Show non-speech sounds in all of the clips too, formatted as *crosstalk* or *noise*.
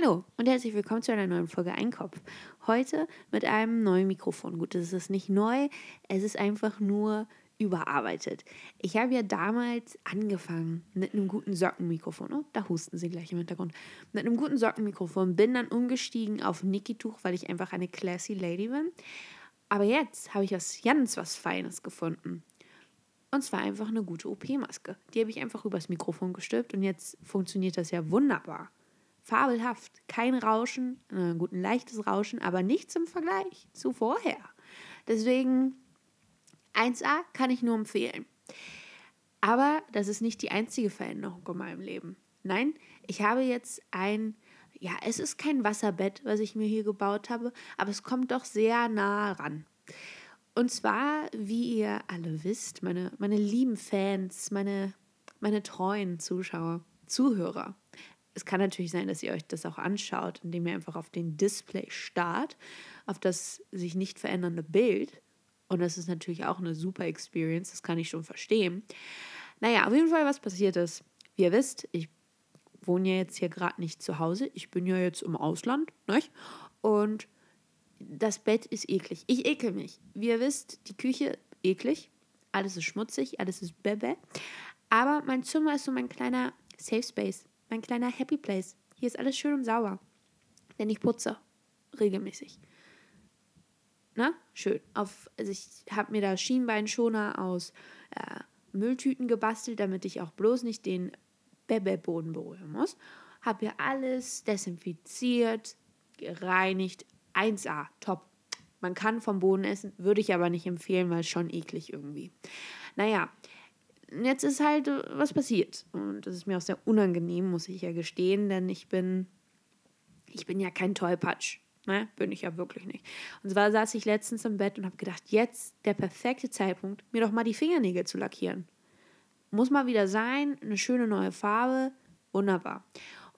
Hallo und herzlich willkommen zu einer neuen Folge Einkopf. Heute mit einem neuen Mikrofon. Gut, das ist nicht neu, es ist einfach nur überarbeitet. Ich habe ja damals angefangen mit einem guten Sockenmikrofon. Oh, da husten sie gleich im Hintergrund. Mit einem guten Sockenmikrofon bin dann umgestiegen auf Niki-Tuch, weil ich einfach eine classy Lady bin. Aber jetzt habe ich was ganz was Feines gefunden. Und zwar einfach eine gute OP-Maske. Die habe ich einfach übers Mikrofon gestülpt und jetzt funktioniert das ja wunderbar. Fabelhaft. Kein Rauschen, äh, gut, ein leichtes Rauschen, aber nichts im Vergleich zu vorher. Deswegen 1A kann ich nur empfehlen. Aber das ist nicht die einzige Veränderung in meinem Leben. Nein, ich habe jetzt ein, ja, es ist kein Wasserbett, was ich mir hier gebaut habe, aber es kommt doch sehr nah ran. Und zwar, wie ihr alle wisst, meine, meine lieben Fans, meine, meine treuen Zuschauer, Zuhörer. Es kann natürlich sein, dass ihr euch das auch anschaut, indem ihr einfach auf den Display starrt, auf das sich nicht verändernde Bild. Und das ist natürlich auch eine super Experience, das kann ich schon verstehen. Naja, auf jeden Fall, was passiert ist. Wie ihr wisst, ich wohne ja jetzt hier gerade nicht zu Hause. Ich bin ja jetzt im Ausland. Nicht? Und das Bett ist eklig. Ich ekel mich. Wie ihr wisst, die Küche eklig. Alles ist schmutzig, alles ist bebe. Aber mein Zimmer ist so mein kleiner Safe Space, mein kleiner Happy Place. Hier ist alles schön und sauber. Denn ich putze regelmäßig. Na, schön. Auf, also ich habe mir da Schienbeinschoner aus äh, Mülltüten gebastelt, damit ich auch bloß nicht den Bebe-Boden berühren muss. Habe hier alles desinfiziert, gereinigt, 1A, top. Man kann vom Boden essen, würde ich aber nicht empfehlen, weil es schon eklig irgendwie. Naja, jetzt ist halt äh, was passiert. Und das ist mir auch sehr unangenehm, muss ich ja gestehen, denn ich bin, ich bin ja kein Tollpatsch. Ne? Bin ich ja wirklich nicht. Und zwar saß ich letztens im Bett und habe gedacht, jetzt der perfekte Zeitpunkt, mir doch mal die Fingernägel zu lackieren. Muss mal wieder sein, eine schöne neue Farbe, wunderbar.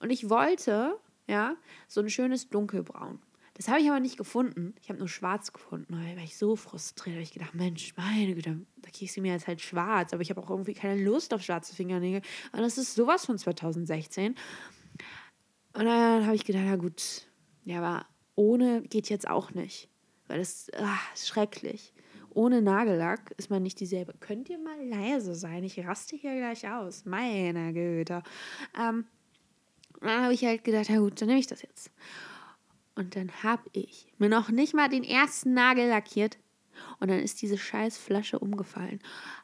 Und ich wollte, ja, so ein schönes Dunkelbraun. Das habe ich aber nicht gefunden. Ich habe nur schwarz gefunden. Da war ich so frustriert. Da habe ich gedacht, Mensch, meine Güte, da kriegst du mir jetzt halt schwarz. Aber ich habe auch irgendwie keine Lust auf schwarze Fingernägel. Und das ist sowas von 2016. Und dann habe ich gedacht, ja gut, ja, aber ohne geht jetzt auch nicht. Weil das ach, ist schrecklich. Ohne Nagellack ist man nicht dieselbe. Könnt ihr mal leise sein? Ich raste hier gleich aus. Meine Güte. Ähm, dann habe ich halt gedacht, ja gut, dann nehme ich das jetzt. Und dann habe ich mir noch nicht mal den ersten Nagel lackiert. Und dann ist diese scheiß Flasche umgefallen.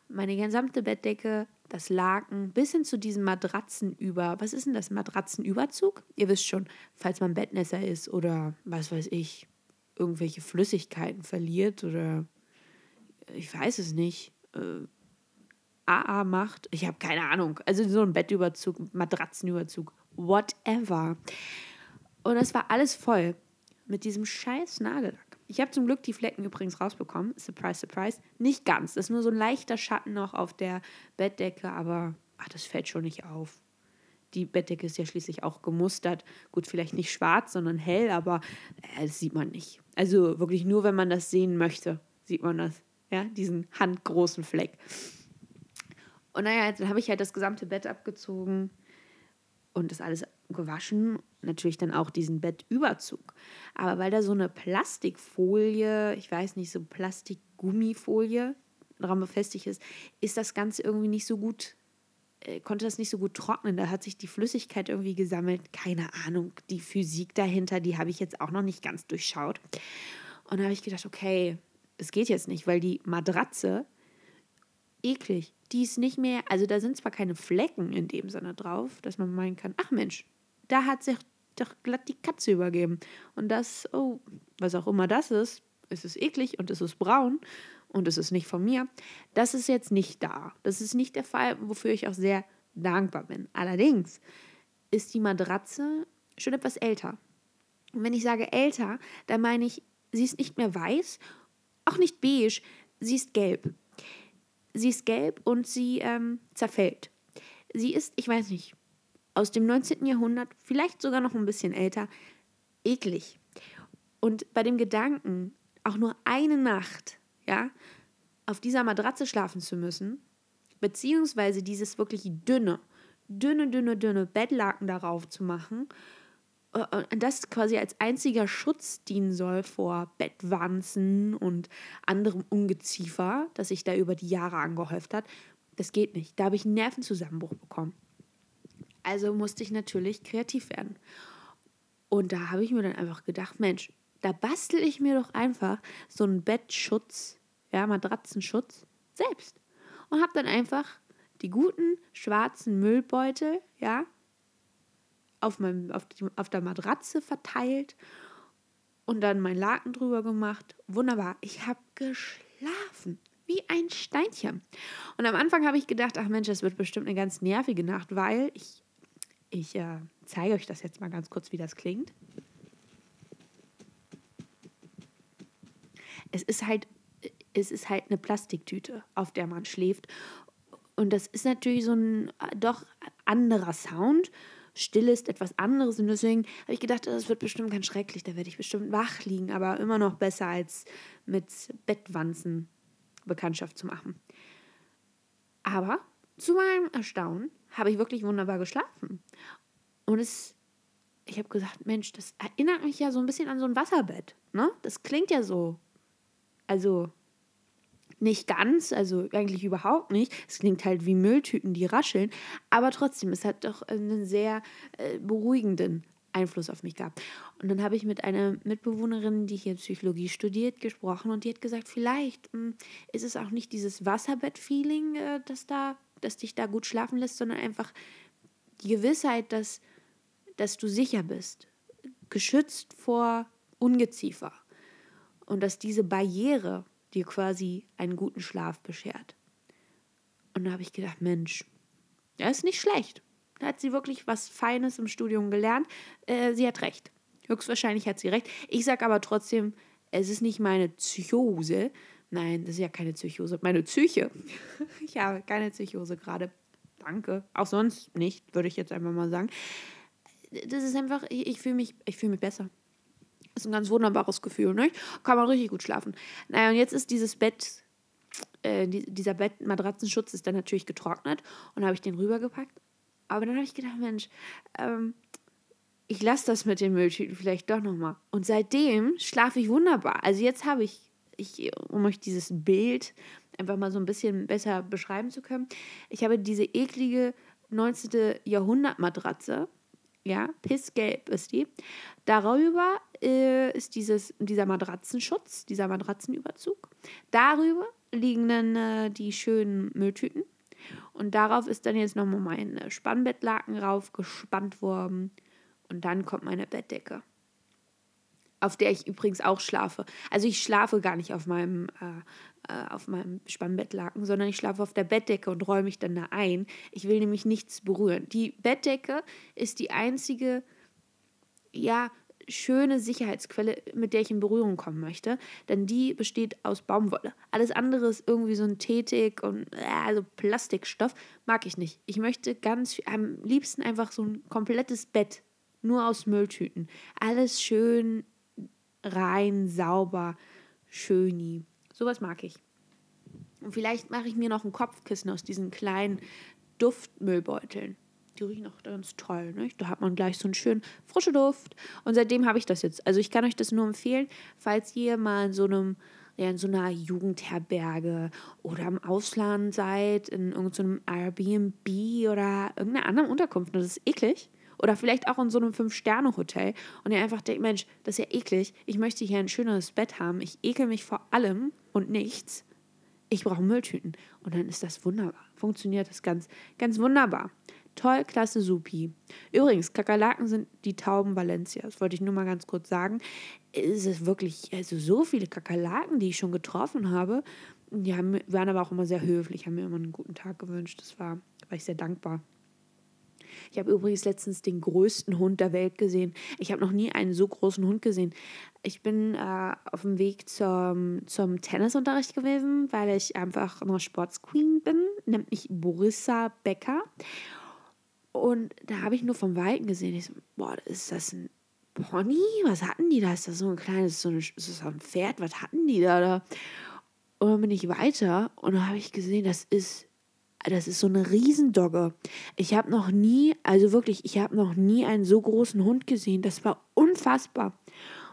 Meine gesamte Bettdecke, das Laken, bis hin zu diesem Matratzen über. Was ist denn das? Matratzenüberzug? Ihr wisst schon, falls man Bettnässer ist oder was weiß ich, irgendwelche Flüssigkeiten verliert oder ich weiß es nicht. Äh, AA macht. Ich habe keine Ahnung. Also so ein Bettüberzug, Matratzenüberzug, whatever. Und es war alles voll mit diesem scheiß Nagellack. Ich habe zum Glück die Flecken übrigens rausbekommen. Surprise, surprise. Nicht ganz. Das ist nur so ein leichter Schatten noch auf der Bettdecke, aber ach, das fällt schon nicht auf. Die Bettdecke ist ja schließlich auch gemustert. Gut, vielleicht nicht schwarz, sondern hell, aber äh, das sieht man nicht. Also wirklich nur, wenn man das sehen möchte, sieht man das. Ja, diesen handgroßen Fleck. Und naja, dann habe ich halt das gesamte Bett abgezogen und das alles gewaschen. Natürlich dann auch diesen Bettüberzug. Aber weil da so eine Plastikfolie, ich weiß nicht, so Plastikgummifolie dran befestigt ist, ist das Ganze irgendwie nicht so gut, äh, konnte das nicht so gut trocknen. Da hat sich die Flüssigkeit irgendwie gesammelt. Keine Ahnung, die Physik dahinter, die habe ich jetzt auch noch nicht ganz durchschaut. Und da habe ich gedacht, okay, das geht jetzt nicht, weil die Matratze eklig. Die ist nicht mehr, also da sind zwar keine Flecken in dem Sinne drauf, dass man meinen kann, ach Mensch, da hat sich doch glatt die Katze übergeben. Und das, oh, was auch immer das ist, es ist eklig und es ist braun und es ist nicht von mir. Das ist jetzt nicht da. Das ist nicht der Fall, wofür ich auch sehr dankbar bin. Allerdings ist die Matratze schon etwas älter. Und wenn ich sage älter, dann meine ich, sie ist nicht mehr weiß, auch nicht beige, sie ist gelb. Sie ist gelb und sie ähm, zerfällt. Sie ist, ich weiß nicht, aus dem 19. Jahrhundert, vielleicht sogar noch ein bisschen älter, eklig. Und bei dem Gedanken, auch nur eine Nacht, ja, auf dieser Matratze schlafen zu müssen, beziehungsweise dieses wirklich dünne, dünne, dünne, dünne Bettlaken darauf zu machen, und das quasi als einziger Schutz dienen soll vor Bettwanzen und anderem Ungeziefer, das sich da über die Jahre angehäuft hat, das geht nicht. Da habe ich einen Nervenzusammenbruch bekommen. Also musste ich natürlich kreativ werden. Und da habe ich mir dann einfach gedacht, Mensch, da bastel ich mir doch einfach so einen Bettschutz, ja, Matratzenschutz selbst. Und habe dann einfach die guten schwarzen Müllbeutel, ja, auf, meinem, auf, die, auf der Matratze verteilt und dann mein Laken drüber gemacht. Wunderbar. Ich habe geschlafen. Wie ein Steinchen. Und am Anfang habe ich gedacht, ach Mensch, das wird bestimmt eine ganz nervige Nacht, weil ich, ich äh, zeige euch das jetzt mal ganz kurz, wie das klingt. Es ist halt, es ist halt eine Plastiktüte, auf der man schläft. Und das ist natürlich so ein äh, doch anderer Sound still ist, etwas anderes. Und deswegen habe ich gedacht, das wird bestimmt ganz schrecklich. Da werde ich bestimmt wach liegen, aber immer noch besser als mit Bettwanzen Bekanntschaft zu machen. Aber zu meinem Erstaunen habe ich wirklich wunderbar geschlafen. Und es, ich habe gesagt, Mensch, das erinnert mich ja so ein bisschen an so ein Wasserbett. Ne? Das klingt ja so. Also nicht ganz, also eigentlich überhaupt nicht. Es klingt halt wie Mülltüten, die rascheln, aber trotzdem, es hat doch einen sehr äh, beruhigenden Einfluss auf mich gehabt. Und dann habe ich mit einer Mitbewohnerin, die hier Psychologie studiert, gesprochen und die hat gesagt, vielleicht mh, hm, ist es auch nicht dieses Wasserbett-Feeling, äh, das da, das dich da gut schlafen lässt, sondern einfach die Gewissheit, dass, dass du sicher bist, geschützt vor Ungeziefer und dass diese Barriere dir quasi einen guten Schlaf beschert. Und da habe ich gedacht, Mensch, das ist nicht schlecht. Da hat sie wirklich was Feines im Studium gelernt. Äh, sie hat recht. Höchstwahrscheinlich hat sie recht. Ich sage aber trotzdem, es ist nicht meine Psychose. Nein, das ist ja keine Psychose. Meine Psyche. *laughs* ich habe keine Psychose gerade. Danke. Auch sonst nicht, würde ich jetzt einfach mal sagen. Das ist einfach, ich, ich fühle mich, fühl mich besser. Das ist ein ganz wunderbares Gefühl, ne? Kann man richtig gut schlafen. Naja, und jetzt ist dieses Bett, äh, die, dieser Bettmatratzenschutz ist dann natürlich getrocknet und habe ich den rübergepackt. Aber dann habe ich gedacht, Mensch, ähm, ich lasse das mit den Mülltüten vielleicht doch nochmal. Und seitdem schlafe ich wunderbar. Also jetzt habe ich, ich, um euch dieses Bild einfach mal so ein bisschen besser beschreiben zu können, ich habe diese eklige 19. Jahrhundert-Matratze ja, pissgelb ist die. Darüber äh, ist dieses, dieser Matratzenschutz, dieser Matratzenüberzug. Darüber liegen dann äh, die schönen Mülltüten. Und darauf ist dann jetzt nochmal mein Spannbettlaken raufgespannt worden. Und dann kommt meine Bettdecke auf der ich übrigens auch schlafe. Also ich schlafe gar nicht auf meinem, äh, äh, auf meinem Spannbettlaken, sondern ich schlafe auf der Bettdecke und räume mich dann da ein. Ich will nämlich nichts berühren. Die Bettdecke ist die einzige, ja, schöne Sicherheitsquelle, mit der ich in Berührung kommen möchte, denn die besteht aus Baumwolle. Alles andere ist irgendwie so und also Plastikstoff, mag ich nicht. Ich möchte ganz am liebsten einfach so ein komplettes Bett nur aus Mülltüten. Alles schön rein, sauber, schöni. Sowas mag ich. Und vielleicht mache ich mir noch ein Kopfkissen aus diesen kleinen Duftmüllbeuteln. Die riechen auch ganz toll. Nicht? Da hat man gleich so einen schönen frischen Duft. Und seitdem habe ich das jetzt. Also ich kann euch das nur empfehlen, falls ihr mal in so einem ja, in so einer Jugendherberge oder im Ausland seid, in irgendeinem Airbnb oder irgendeiner anderen Unterkunft. Und das ist eklig. Oder vielleicht auch in so einem Fünf-Sterne-Hotel und ihr einfach denkt, Mensch, das ist ja eklig. Ich möchte hier ein schöneres Bett haben. Ich ekel mich vor allem und nichts. Ich brauche Mülltüten. Und dann ist das wunderbar. Funktioniert das ganz, ganz wunderbar. Toll, klasse, supi. Übrigens, Kakerlaken sind die Tauben Valencia. Das wollte ich nur mal ganz kurz sagen. Es ist wirklich, also so viele Kakerlaken, die ich schon getroffen habe. Die haben, waren aber auch immer sehr höflich, haben mir immer einen guten Tag gewünscht. Das war, war ich sehr dankbar. Ich habe übrigens letztens den größten Hund der Welt gesehen. Ich habe noch nie einen so großen Hund gesehen. Ich bin äh, auf dem Weg zum, zum Tennisunterricht gewesen, weil ich einfach eine Sportsqueen bin, nennt mich Borissa Becker. Und da habe ich nur vom Weiten gesehen. Ich so, boah, ist das ein Pony? Was hatten die da? Ist das so ein kleines, so, eine, ist das ein Pferd? Was hatten die da? da? Und dann bin ich weiter und dann habe ich gesehen, das ist das ist so eine Riesendogge. Ich habe noch nie, also wirklich, ich habe noch nie einen so großen Hund gesehen. Das war unfassbar.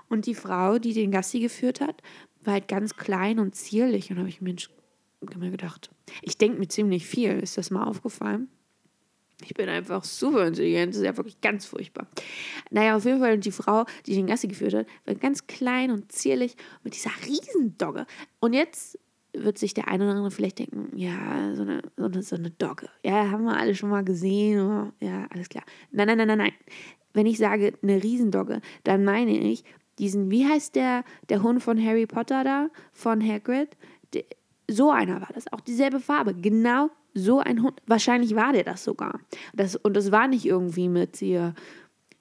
Und die Frau, die den Gassi geführt hat, war halt ganz klein und zierlich. Und da habe ich mir gedacht, ich denke mir ziemlich viel. Ist das mal aufgefallen? Ich bin einfach super intelligent. Das ist ja wirklich ganz furchtbar. Naja, auf jeden Fall, die Frau, die den Gassi geführt hat, war ganz klein und zierlich mit dieser Riesendogge. Und jetzt wird sich der eine oder andere vielleicht denken, ja, so eine, so eine, so eine Dogge. Ja, haben wir alle schon mal gesehen. Oh, ja, alles klar. Nein, nein, nein, nein, nein. Wenn ich sage eine Riesendogge, dann meine ich diesen, wie heißt der, der Hund von Harry Potter da, von Hagrid? De, so einer war das, auch dieselbe Farbe, genau so ein Hund. Wahrscheinlich war der das sogar. Das, und das war nicht irgendwie mit hier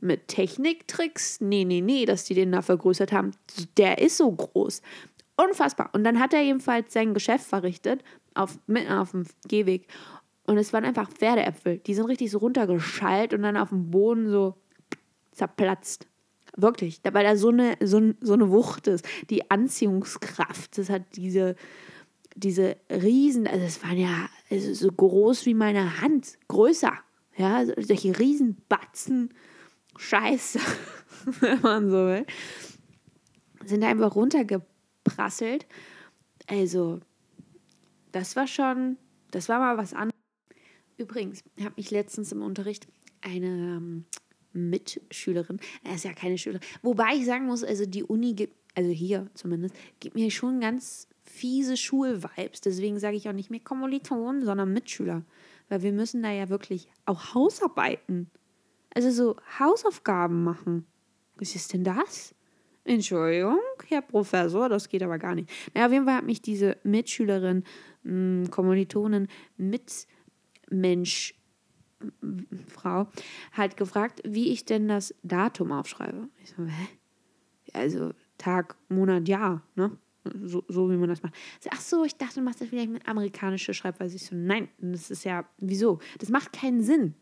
mit Techniktricks. Nee, nee, nee, dass die den da vergrößert haben. Der ist so groß. Unfassbar. Und dann hat er jedenfalls sein Geschäft verrichtet, auf, mitten auf dem Gehweg. Und es waren einfach Pferdeäpfel. Die sind richtig so runtergeschallt und dann auf dem Boden so zerplatzt. Wirklich. Weil da so eine, so, so eine Wucht ist. Die Anziehungskraft. Das hat diese, diese Riesen, also es waren ja also so groß wie meine Hand. Größer. Ja, solche Riesenbatzen. Scheiße. *laughs* wenn man so will. Sind einfach runtergepackt prasselt. Also, das war schon, das war mal was anderes. Übrigens, habe ich letztens im Unterricht eine ähm, Mitschülerin, er ist ja keine Schülerin, wobei ich sagen muss, also die Uni gibt, also hier zumindest, gibt mir schon ganz fiese Schulvibes. Deswegen sage ich auch nicht mehr Kommilitonen, sondern Mitschüler. Weil wir müssen da ja wirklich auch Hausarbeiten, also so Hausaufgaben machen. Was ist denn das? Entschuldigung, Herr Professor, das geht aber gar nicht. Naja, auf jeden Fall hat mich diese Mitschülerin, mh, hm, Kommilitonin, Mitmensch, Frau, halt gefragt, wie ich denn das Datum aufschreibe. Ich so, hä? Also Tag, Monat, Jahr, ne? So, so wie man das macht. So, ach so, ich dachte, du machst das vielleicht mit amerikanischer Schreibweise. Ich so, nein, das ist ja, wieso? Das macht keinen Sinn.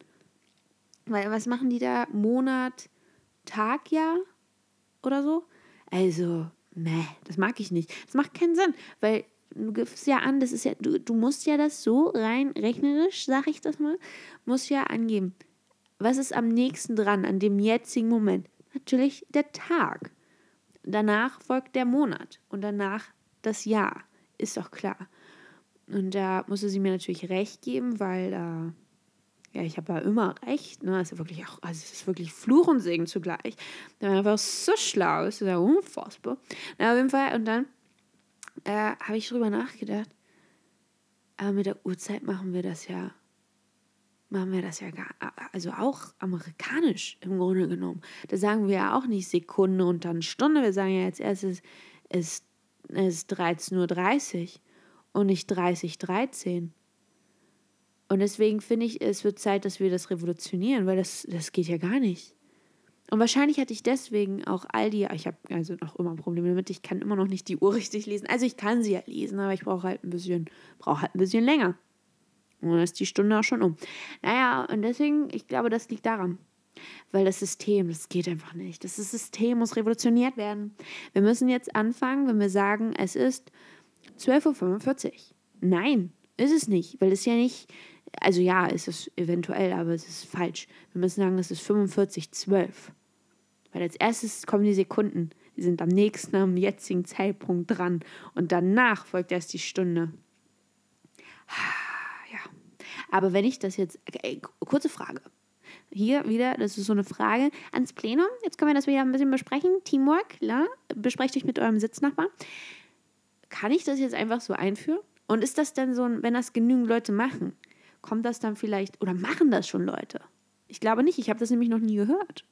Weil, was machen die da? Monat, Tag, Jahr? oder so. Also, ne, das mag ich nicht. Das macht keinen Sinn, weil du gibst ja an, das ist ja, du, du musst ja das so rein rechnerisch, sag ich das mal, musst ja angeben. Was ist am nächsten dran, an dem jetzigen Moment? Natürlich der Tag. Danach folgt der Monat und danach das Jahr. Ist doch klar. Und da musste sie mir natürlich recht geben, weil äh, ja, ich habe ja immer recht, ne? Ja wirklich auch, also es ist wirklich Fluch und Segen zugleich. Der war so schlau, das ist ja unfassbar. Na, auf jeden Fall, und dann äh, habe ich drüber nachgedacht, aber mit der Uhrzeit machen wir das ja, machen wir das ja gar, also auch amerikanisch im Grunde genommen. Da sagen wir ja auch nicht Sekunde und dann Stunde, wir sagen ja jetzt erst, es ist, es ist 13.30 Uhr und nicht 30.13 Uhr. Und deswegen finde ich, es wird Zeit, dass wir das revolutionieren, weil das, das geht ja gar nicht. Und wahrscheinlich hatte ich deswegen auch all die, ich habe also noch immer Probleme damit, ich kann immer noch nicht die Uhr *laughs* richtig lesen. Also ich kann sie ja lesen, aber ich brauche halt ein bisschen, brauche halt ein bisschen länger. Und dann ist die Stunde auch schon um. Naja, und deswegen, ich glaube, das liegt daran. Weil das System, das geht einfach nicht. Das System muss revolutioniert werden. Wir müssen jetzt anfangen, wenn wir sagen, es ist 12.45 Uhr. Nein, ist es nicht, weil es ja nicht, also ja, ist es eventuell, aber es ist falsch. Wir müssen sagen, es ist 45,12. Weil als erstes kommen die Sekunden. Die sind am nächsten, am jetzigen Zeitpunkt dran. Und danach folgt erst die Stunde. Ja. Aber wenn ich das jetzt. Okay, kurze Frage. Hier wieder, das ist so eine Frage ans Plenum. Jetzt können wir das wieder ein bisschen besprechen. Teamwork, klar. Besprecht euch mit eurem Sitznachbarn. Kann ich das jetzt einfach so einführen? Und ist das denn so, wenn das genügend Leute machen, kommt das dann vielleicht, oder machen das schon Leute? Ich glaube nicht, ich habe das nämlich noch nie gehört.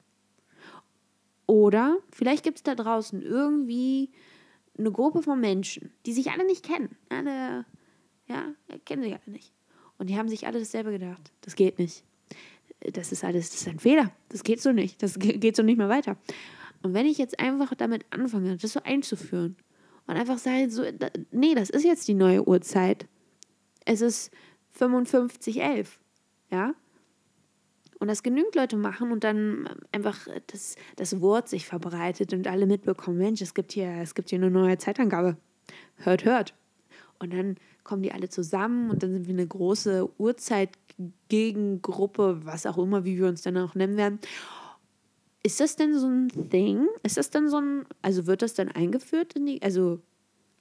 Oder vielleicht gibt es da draußen irgendwie eine Gruppe von Menschen, die sich alle nicht kennen. Alle, ja, kennen sich alle nicht. Und die haben sich alle dasselbe gedacht. Das geht nicht. Das ist alles, das ist ein Fehler. Das geht so nicht. Das geht so nicht mehr weiter. Und wenn ich jetzt einfach damit anfange, das so einzuführen und einfach sage, so, nee, das ist jetzt die neue Uhrzeit. Es ist 55,11. Ja? Und das genügend Leute machen und dann einfach das, das Wort sich verbreitet und alle mitbekommen, Mensch, es gibt hier, es gibt hier eine neue Zeitangabe. Hört, hört. Und dann kommen die alle zusammen und dann sind wir eine große Uhrzeitgegengruppe, was auch immer, wie wir uns dann auch nennen werden. Ist das denn so ein Thing? Ist das dann so ein, also wird das dann eingeführt in die, also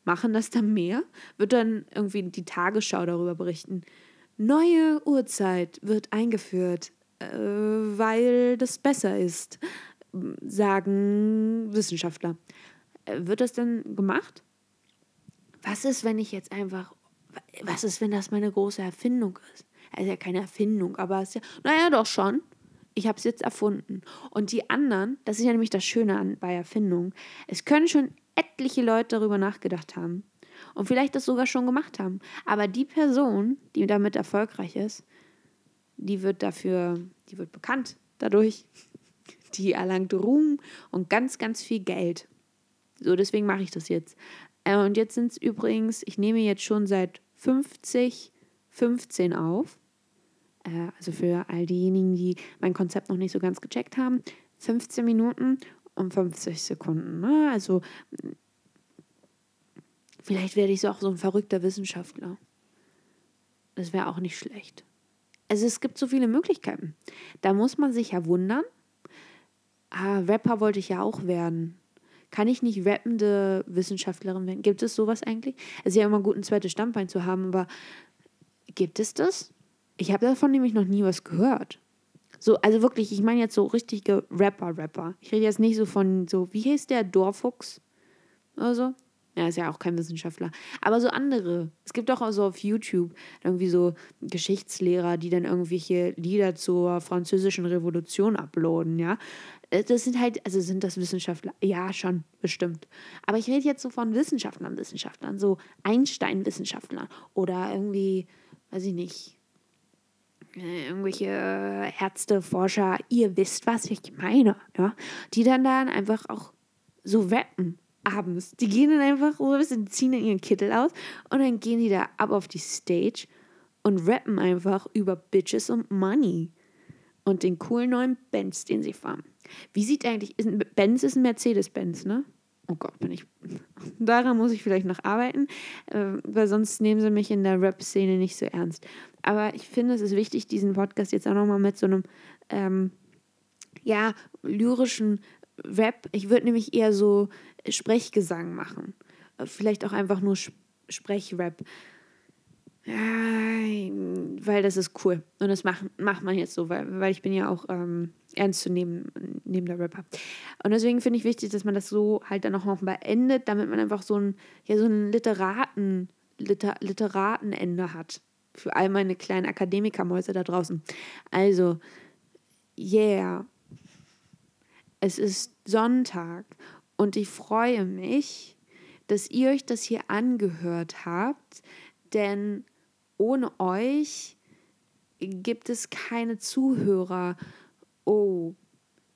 machen das dann mehr? Wird dann irgendwie die Tagesschau darüber berichten? Neue Uhrzeit wird eingeführt, äh, weil das besser ist, sagen Wissenschaftler. Äh, wird das denn gemacht? Was ist, wenn ich jetzt einfach, was ist, wenn das meine große Erfindung ist? Also ja keine Erfindung, aber es ist ja, naja, doch schon. Ich habe es jetzt erfunden. Und die anderen, das ist ja nämlich das Schöne an, bei Erfindungen, es können schon etliche Leute darüber nachgedacht haben und vielleicht das sogar schon gemacht haben. Aber die Person, die damit erfolgreich ist, die wird dafür, die wird bekannt dadurch. *laughs* Die erlangt Ruhm und ganz, ganz viel Geld. So, deswegen mache ich das jetzt. Äh, und jetzt sind es übrigens, ich nehme jetzt schon seit 50, 15 auf. Äh, also für all diejenigen, die mein Konzept noch nicht so ganz gecheckt haben. 15 Minuten und 50 Sekunden. Ne? Also vielleicht werde ich so auch so ein verrückter Wissenschaftler. Das wäre auch nicht schlecht. Also es gibt so viele Möglichkeiten. Da muss man sich ja wundern. Ah, Rapper wollte ich ja auch werden. Kann ich nicht rappende Wissenschaftlerin werden? Gibt es sowas eigentlich? Es ist ja immer gut, ein zweites Standbein zu haben, aber gibt es das? Ich habe davon nämlich noch nie was gehört. So, also wirklich, ich meine jetzt so richtige Rapper-Rapper. Ich rede jetzt nicht so von so, wie heißt der, Dorfuchs oder so? Ja, ist ja auch kein Wissenschaftler. Aber so andere. Es gibt auch so auf YouTube irgendwie so Geschichtslehrer, die dann irgendwelche Lieder zur französischen Revolution uploaden, ja. Äh, das sind halt, also sind das Wissenschaftler? Ja, schon, bestimmt. Aber ich rede jetzt so von Wissenschaftlern, Wissenschaftlern, so Einstein-Wissenschaftlern oder irgendwie, weiß ich nicht, irgendwelche Ärzte, Forscher, ihr wisst, was ich meine, ja, die dann dann einfach auch so rappen abends. Die gehen dann einfach so ein bisschen, ziehen dann ihren Kittel aus und dann gehen die da ab auf die Stage und rappen einfach über Bitches und Money und den coolen neuen Benz, den sie fahren. Wie sieht eigentlich, ist ein, Benz ist ein Mercedes-Benz, ne? Oh Gott, bin ich. *laughs* Daran muss ich vielleicht noch arbeiten, äh, weil sonst nehmen sie mich in der Rap-Szene nicht so ernst. Aber ich finde, es ist wichtig, diesen Podcast jetzt auch nochmal mit so einem, ähm, ja, lyrischen Rap. Ich würde nämlich eher so Sprechgesang machen. Vielleicht auch einfach nur Sprechrap. Weil das ist cool. Und das macht, macht man jetzt so, weil, weil ich bin ja auch ähm, ernst zu nehmen, neben der Rapper. Und deswegen finde ich wichtig, dass man das so halt dann auch noch beendet, damit man einfach so ein, ja, so ein Literaten, Liter, Literatenende hat. Für all meine kleinen Akademikermäuse da draußen. Also, yeah. Es ist Sonntag und ich freue mich, dass ihr euch das hier angehört habt, denn ohne euch gibt es keine Zuhörer. Oh,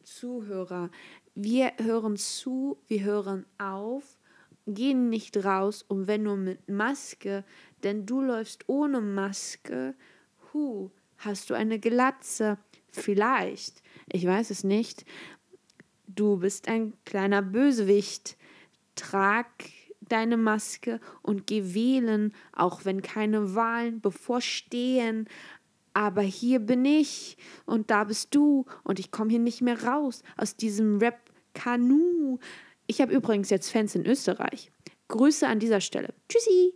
Zuhörer. Wir hören zu, wir hören auf, gehen nicht raus und wenn nur mit Maske, denn du läufst ohne Maske. Hu, hast du eine Glatze? Vielleicht, ich weiß es nicht. Du bist ein kleiner Bösewicht. Trag deine Maske und geh wählen, auch wenn keine Wahlen bevorstehen. Aber hier bin ich und da bist du und ich komme hier nicht mehr raus aus diesem Rap-Kanu. Ich habe übrigens jetzt Fans in Österreich. Grüße an dieser Stelle. Tschüssi!